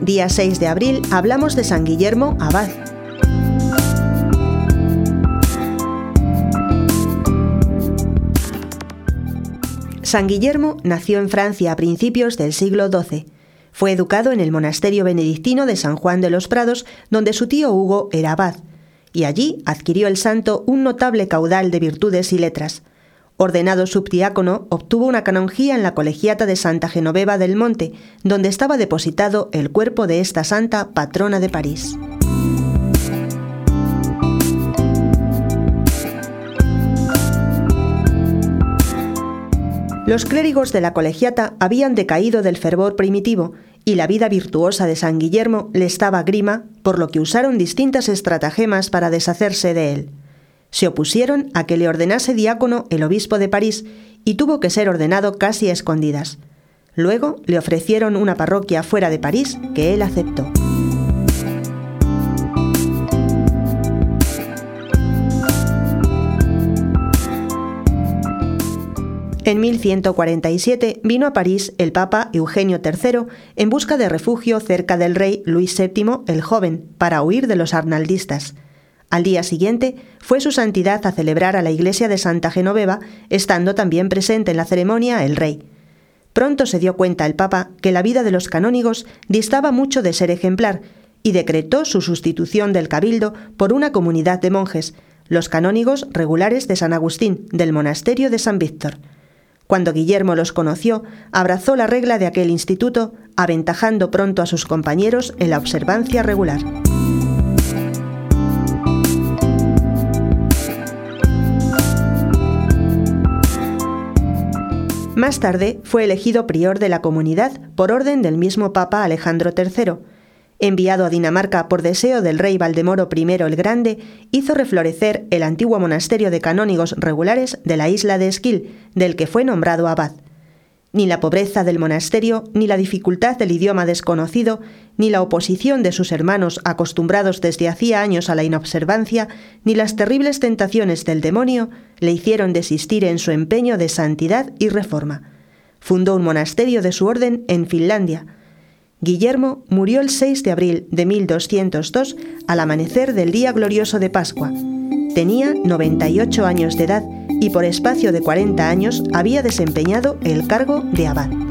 día 6 de abril hablamos de San Guillermo Abad. San Guillermo nació en Francia a principios del siglo XII. Fue educado en el monasterio benedictino de San Juan de los Prados, donde su tío Hugo era abad, y allí adquirió el santo un notable caudal de virtudes y letras. Ordenado subdiácono, obtuvo una canonjía en la colegiata de Santa Genoveva del Monte, donde estaba depositado el cuerpo de esta santa patrona de París. Los clérigos de la colegiata habían decaído del fervor primitivo y la vida virtuosa de San Guillermo le estaba grima, por lo que usaron distintas estratagemas para deshacerse de él. Se opusieron a que le ordenase diácono el obispo de París y tuvo que ser ordenado casi a escondidas. Luego le ofrecieron una parroquia fuera de París que él aceptó. En 1147 vino a París el Papa Eugenio III en busca de refugio cerca del rey Luis VII el Joven para huir de los arnaldistas. Al día siguiente fue su santidad a celebrar a la iglesia de Santa Genoveva, estando también presente en la ceremonia el rey. Pronto se dio cuenta el Papa que la vida de los canónigos distaba mucho de ser ejemplar y decretó su sustitución del cabildo por una comunidad de monjes, los canónigos regulares de San Agustín, del monasterio de San Víctor. Cuando Guillermo los conoció, abrazó la regla de aquel instituto, aventajando pronto a sus compañeros en la observancia regular. Más tarde fue elegido prior de la comunidad por orden del mismo Papa Alejandro III, enviado a Dinamarca por deseo del rey Valdemoro I el Grande, hizo reflorecer el antiguo monasterio de canónigos regulares de la isla de Esquil, del que fue nombrado abad. Ni la pobreza del monasterio, ni la dificultad del idioma desconocido, ni la oposición de sus hermanos acostumbrados desde hacía años a la inobservancia, ni las terribles tentaciones del demonio le hicieron desistir en su empeño de santidad y reforma. Fundó un monasterio de su orden en Finlandia, Guillermo murió el 6 de abril de 1202 al amanecer del día glorioso de Pascua. Tenía 98 años de edad y por espacio de 40 años había desempeñado el cargo de abad.